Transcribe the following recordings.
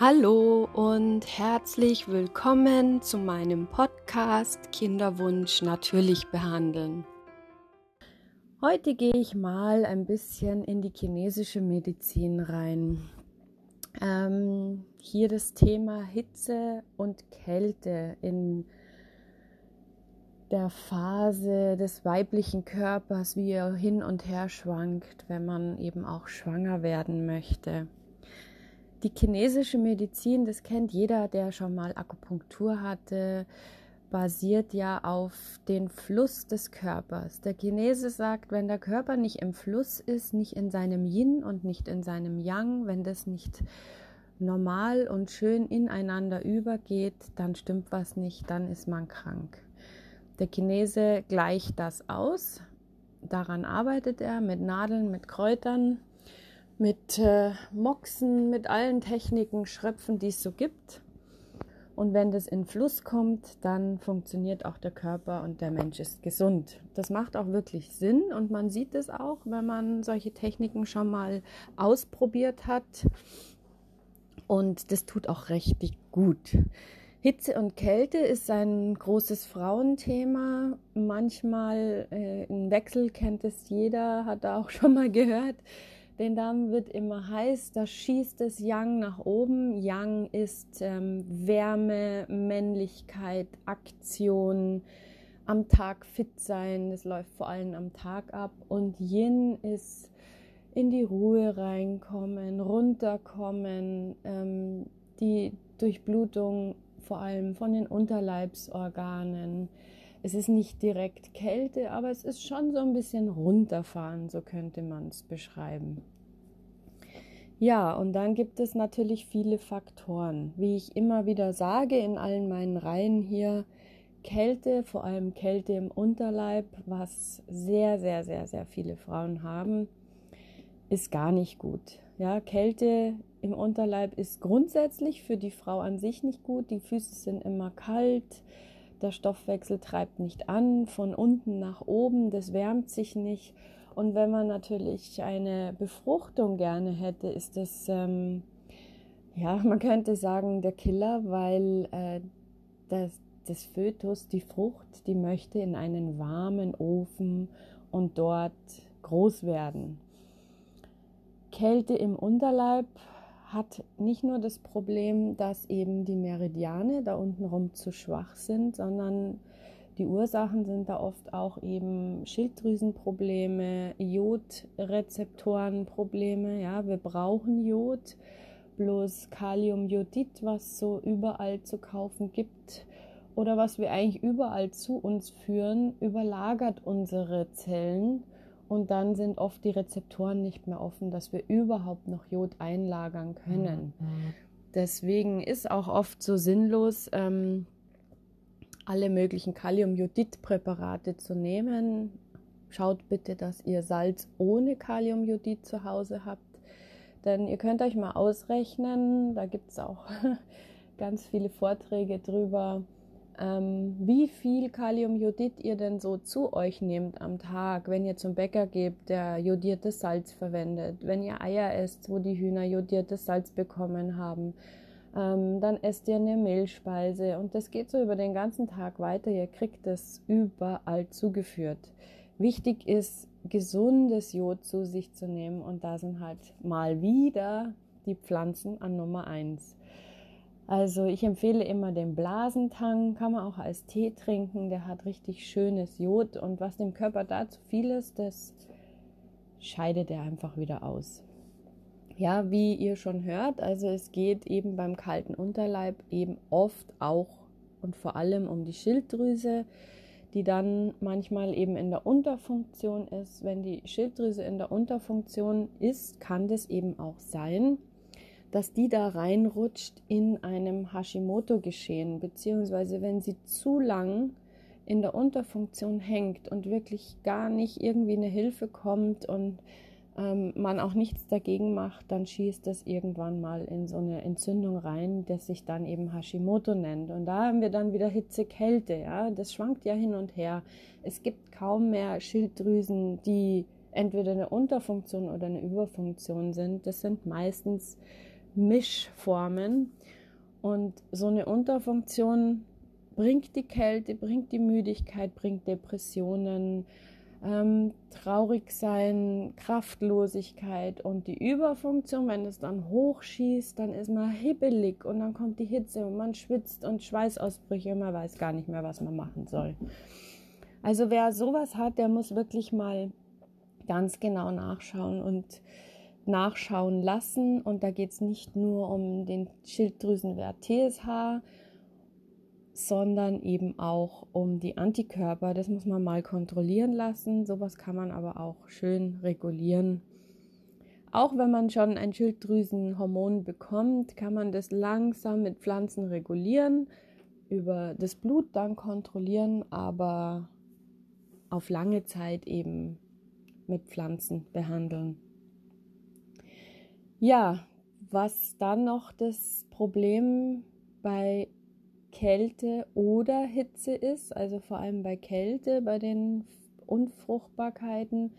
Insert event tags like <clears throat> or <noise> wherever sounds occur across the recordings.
Hallo und herzlich willkommen zu meinem Podcast Kinderwunsch natürlich behandeln. Heute gehe ich mal ein bisschen in die chinesische Medizin rein. Ähm, hier das Thema Hitze und Kälte in der Phase des weiblichen Körpers, wie er hin und her schwankt, wenn man eben auch schwanger werden möchte. Die chinesische Medizin, das kennt jeder, der schon mal Akupunktur hatte, basiert ja auf den Fluss des Körpers. Der Chinese sagt, wenn der Körper nicht im Fluss ist, nicht in seinem Yin und nicht in seinem Yang, wenn das nicht normal und schön ineinander übergeht, dann stimmt was nicht, dann ist man krank. Der Chinese gleicht das aus. Daran arbeitet er mit Nadeln, mit Kräutern, mit äh, Moxen, mit allen Techniken, Schröpfen, die es so gibt. Und wenn das in Fluss kommt, dann funktioniert auch der Körper und der Mensch ist gesund. Das macht auch wirklich Sinn und man sieht es auch, wenn man solche Techniken schon mal ausprobiert hat. Und das tut auch richtig gut. Hitze und Kälte ist ein großes Frauenthema. Manchmal äh, ein Wechsel kennt es jeder, hat er auch <laughs> schon mal gehört den Darm wird immer heiß, da schießt es Yang nach oben. Yang ist ähm, Wärme, Männlichkeit, Aktion, am Tag fit sein, das läuft vor allem am Tag ab. Und Yin ist in die Ruhe reinkommen, runterkommen, ähm, die Durchblutung vor allem von den Unterleibsorganen. Es ist nicht direkt Kälte, aber es ist schon so ein bisschen runterfahren, so könnte man es beschreiben. Ja, und dann gibt es natürlich viele Faktoren. Wie ich immer wieder sage in allen meinen Reihen hier, Kälte, vor allem Kälte im Unterleib, was sehr, sehr, sehr, sehr viele Frauen haben, ist gar nicht gut. Ja, Kälte im Unterleib ist grundsätzlich für die Frau an sich nicht gut. Die Füße sind immer kalt, der Stoffwechsel treibt nicht an, von unten nach oben, das wärmt sich nicht. Und wenn man natürlich eine Befruchtung gerne hätte, ist das, ähm, ja, <laughs> man könnte sagen, der Killer, weil äh, das, das Fötus, die Frucht, die möchte in einen warmen Ofen und dort groß werden. Kälte im Unterleib hat nicht nur das Problem, dass eben die Meridiane da unten rum zu schwach sind, sondern die Ursachen sind da oft auch eben Schilddrüsenprobleme, Jodrezeptorenprobleme. Ja, wir brauchen Jod, bloß Kaliumjodid, was so überall zu kaufen gibt oder was wir eigentlich überall zu uns führen, überlagert unsere Zellen und dann sind oft die Rezeptoren nicht mehr offen, dass wir überhaupt noch Jod einlagern können. Mhm. Deswegen ist auch oft so sinnlos, ähm, alle möglichen Kaliumjodid-Präparate zu nehmen. Schaut bitte, dass ihr Salz ohne Kaliumjodid zu Hause habt. Denn ihr könnt euch mal ausrechnen, da gibt es auch <laughs> ganz viele Vorträge drüber, ähm, wie viel Kaliumjodid ihr denn so zu euch nehmt am Tag, wenn ihr zum Bäcker gebt, der jodiertes Salz verwendet, wenn ihr Eier esst, wo die Hühner jodiertes Salz bekommen haben, ähm, dann esst ihr eine Mehlspeise und das geht so über den ganzen Tag weiter. Ihr kriegt es überall zugeführt. Wichtig ist, gesundes Jod zu sich zu nehmen und da sind halt mal wieder die Pflanzen an Nummer eins. Also ich empfehle immer den Blasentang, kann man auch als Tee trinken, der hat richtig schönes Jod und was dem Körper da zu viel ist, das scheidet er einfach wieder aus. Ja, wie ihr schon hört, also es geht eben beim kalten Unterleib eben oft auch und vor allem um die Schilddrüse, die dann manchmal eben in der Unterfunktion ist. Wenn die Schilddrüse in der Unterfunktion ist, kann das eben auch sein, dass die da reinrutscht in einem Hashimoto-Geschehen, beziehungsweise wenn sie zu lang in der Unterfunktion hängt und wirklich gar nicht irgendwie eine Hilfe kommt und ähm, man auch nichts dagegen macht, dann schießt das irgendwann mal in so eine Entzündung rein, das sich dann eben Hashimoto nennt. Und da haben wir dann wieder Hitze, Kälte, ja, das schwankt ja hin und her. Es gibt kaum mehr Schilddrüsen, die entweder eine Unterfunktion oder eine Überfunktion sind. Das sind meistens Mischformen. Und so eine Unterfunktion bringt die Kälte, bringt die Müdigkeit, bringt Depressionen, ähm, traurig Kraftlosigkeit und die Überfunktion, wenn es dann hochschießt, dann ist man hibbelig und dann kommt die Hitze und man schwitzt und Schweißausbrüche und man weiß gar nicht mehr, was man machen soll. Also wer sowas hat, der muss wirklich mal ganz genau nachschauen und nachschauen lassen. Und da geht es nicht nur um den Schilddrüsenwert TSH, sondern eben auch um die Antikörper. Das muss man mal kontrollieren lassen. Sowas kann man aber auch schön regulieren. Auch wenn man schon ein Schilddrüsenhormon bekommt, kann man das langsam mit Pflanzen regulieren, über das Blut dann kontrollieren, aber auf lange Zeit eben mit Pflanzen behandeln. Ja, was dann noch das Problem bei Kälte oder Hitze ist, also vor allem bei Kälte, bei den Unfruchtbarkeiten,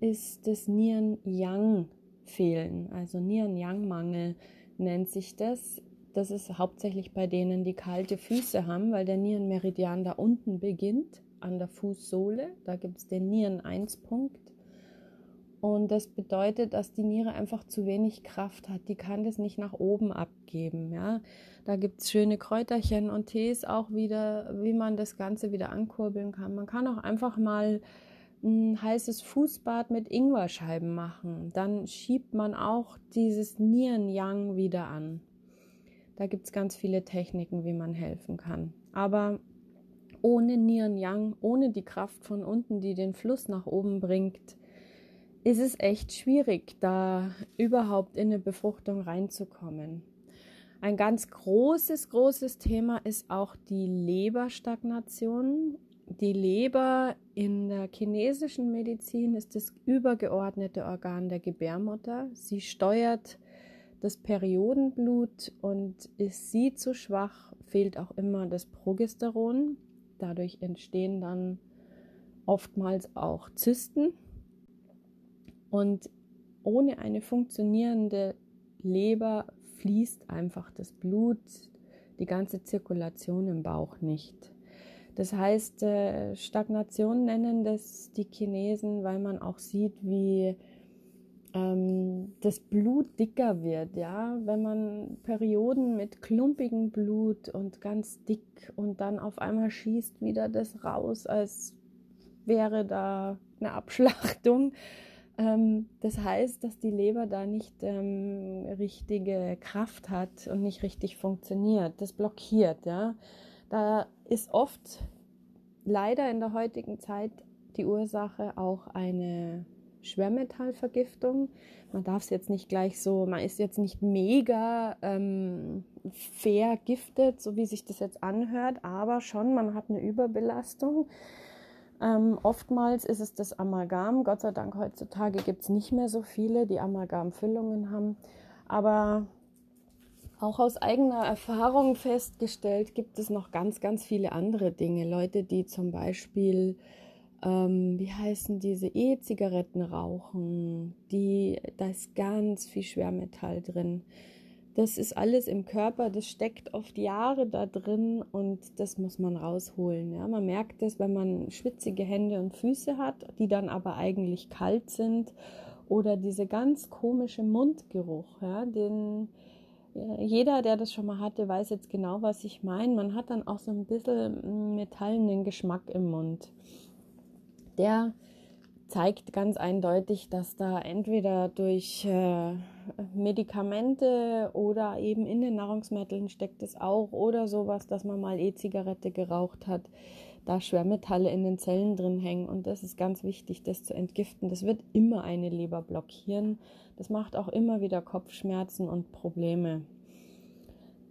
ist das Nieren-Yang-Fehlen, also Nieren-Yang-Mangel nennt sich das. Das ist hauptsächlich bei denen, die kalte Füße haben, weil der Nierenmeridian da unten beginnt, an der Fußsohle. Da gibt es den Nieren-1-Punkt. Und das bedeutet, dass die Niere einfach zu wenig Kraft hat. Die kann das nicht nach oben abgeben. Ja? Da gibt es schöne Kräuterchen und Tees auch wieder, wie man das Ganze wieder ankurbeln kann. Man kann auch einfach mal ein heißes Fußbad mit Ingwerscheiben machen. Dann schiebt man auch dieses Nieren-Yang wieder an. Da gibt es ganz viele Techniken, wie man helfen kann. Aber ohne Nieren-Yang, ohne die Kraft von unten, die den Fluss nach oben bringt, ist es echt schwierig, da überhaupt in eine Befruchtung reinzukommen. Ein ganz großes, großes Thema ist auch die Leberstagnation. Die Leber in der chinesischen Medizin ist das übergeordnete Organ der Gebärmutter. Sie steuert das Periodenblut und ist sie zu schwach, fehlt auch immer das Progesteron. Dadurch entstehen dann oftmals auch Zysten und ohne eine funktionierende Leber fließt einfach das Blut, die ganze Zirkulation im Bauch nicht. Das heißt, äh, Stagnation nennen das die Chinesen, weil man auch sieht, wie ähm, das Blut dicker wird. Ja, wenn man Perioden mit klumpigem Blut und ganz dick und dann auf einmal schießt wieder das raus, als wäre da eine Abschlachtung das heißt, dass die Leber da nicht ähm, richtige Kraft hat und nicht richtig funktioniert. Das blockiert, ja. Da ist oft leider in der heutigen Zeit die Ursache auch eine Schwermetallvergiftung. Man darf es jetzt nicht gleich so, man ist jetzt nicht mega ähm, vergiftet, so wie sich das jetzt anhört, aber schon, man hat eine Überbelastung. Ähm, oftmals ist es das Amalgam. Gott sei Dank heutzutage gibt es nicht mehr so viele, die Amalgamfüllungen haben. Aber auch aus eigener Erfahrung festgestellt, gibt es noch ganz, ganz viele andere Dinge. Leute, die zum Beispiel, ähm, wie heißen diese E-Zigaretten rauchen, die, da ist ganz viel Schwermetall drin. Das ist alles im Körper, das steckt oft Jahre da drin und das muss man rausholen. Ja? Man merkt es, wenn man schwitzige Hände und Füße hat, die dann aber eigentlich kalt sind oder diese ganz komische Mundgeruch, ja? den jeder, der das schon mal hatte, weiß jetzt genau, was ich meine. Man hat dann auch so ein bisschen metallenen Geschmack im Mund. Der zeigt ganz eindeutig, dass da entweder durch äh, Medikamente oder eben in den Nahrungsmitteln steckt es auch oder sowas, dass man mal E-Zigarette geraucht hat, da Schwermetalle in den Zellen drin hängen und das ist ganz wichtig, das zu entgiften. Das wird immer eine Leber blockieren. Das macht auch immer wieder Kopfschmerzen und Probleme.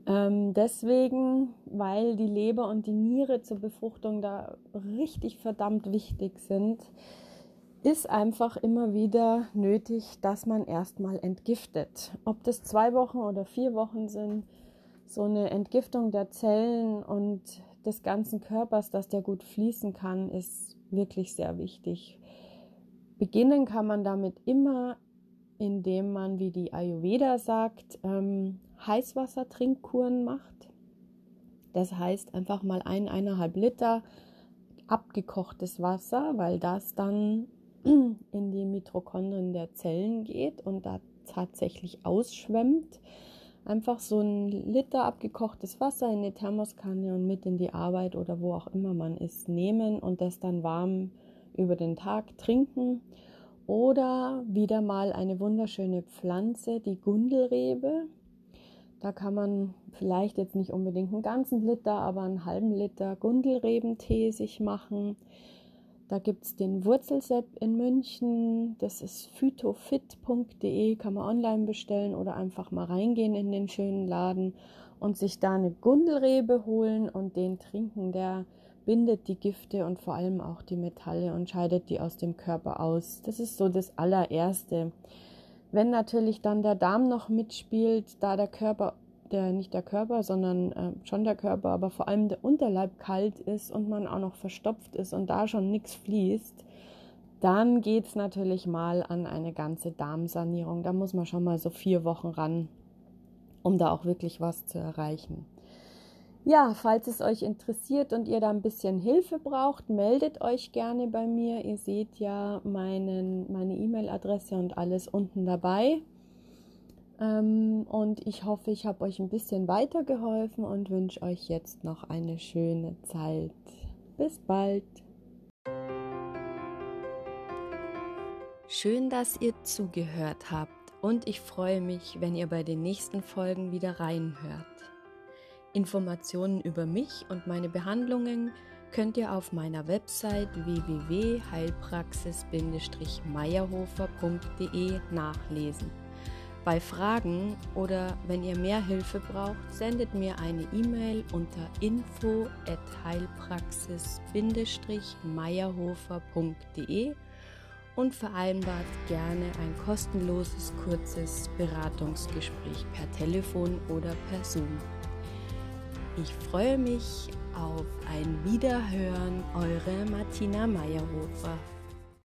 Ähm, deswegen, weil die Leber und die Niere zur Befruchtung da richtig verdammt wichtig sind, ist einfach immer wieder nötig, dass man erstmal entgiftet. Ob das zwei Wochen oder vier Wochen sind, so eine Entgiftung der Zellen und des ganzen Körpers, dass der gut fließen kann, ist wirklich sehr wichtig. Beginnen kann man damit immer indem man, wie die Ayurveda sagt, ähm, Heißwassertrinkkuren macht. Das heißt einfach mal ein, eineinhalb Liter abgekochtes Wasser, weil das dann <clears throat> in die Mitochondrien der Zellen geht und da tatsächlich ausschwemmt. Einfach so ein Liter abgekochtes Wasser in die Thermoskanne und mit in die Arbeit oder wo auch immer man ist nehmen und das dann warm über den Tag trinken. Oder wieder mal eine wunderschöne Pflanze, die Gundelrebe. Da kann man vielleicht jetzt nicht unbedingt einen ganzen Liter, aber einen halben Liter Gundelrebentee sich machen. Da gibt es den Wurzelsepp in München. Das ist phytofit.de, kann man online bestellen oder einfach mal reingehen in den schönen Laden und sich da eine Gundelrebe holen und den trinken. Der bindet die Gifte und vor allem auch die Metalle und scheidet die aus dem Körper aus. Das ist so das allererste. Wenn natürlich dann der Darm noch mitspielt, da der Körper der nicht der Körper, sondern äh, schon der Körper, aber vor allem der Unterleib kalt ist und man auch noch verstopft ist und da schon nichts fließt, dann geht es natürlich mal an eine ganze Darmsanierung. Da muss man schon mal so vier Wochen ran, um da auch wirklich was zu erreichen. Ja, falls es euch interessiert und ihr da ein bisschen Hilfe braucht, meldet euch gerne bei mir. Ihr seht ja meinen, meine E-Mail-Adresse und alles unten dabei. Ähm, und ich hoffe, ich habe euch ein bisschen weitergeholfen und wünsche euch jetzt noch eine schöne Zeit. Bis bald. Schön, dass ihr zugehört habt und ich freue mich, wenn ihr bei den nächsten Folgen wieder reinhört. Informationen über mich und meine Behandlungen könnt ihr auf meiner Website www.heilpraxis-meierhofer.de nachlesen. Bei Fragen oder wenn ihr mehr Hilfe braucht, sendet mir eine E-Mail unter info at heilpraxis-meierhofer.de und vereinbart gerne ein kostenloses kurzes Beratungsgespräch per Telefon oder per Zoom. Ich freue mich auf ein Wiederhören, eure Martina Meyerhofer.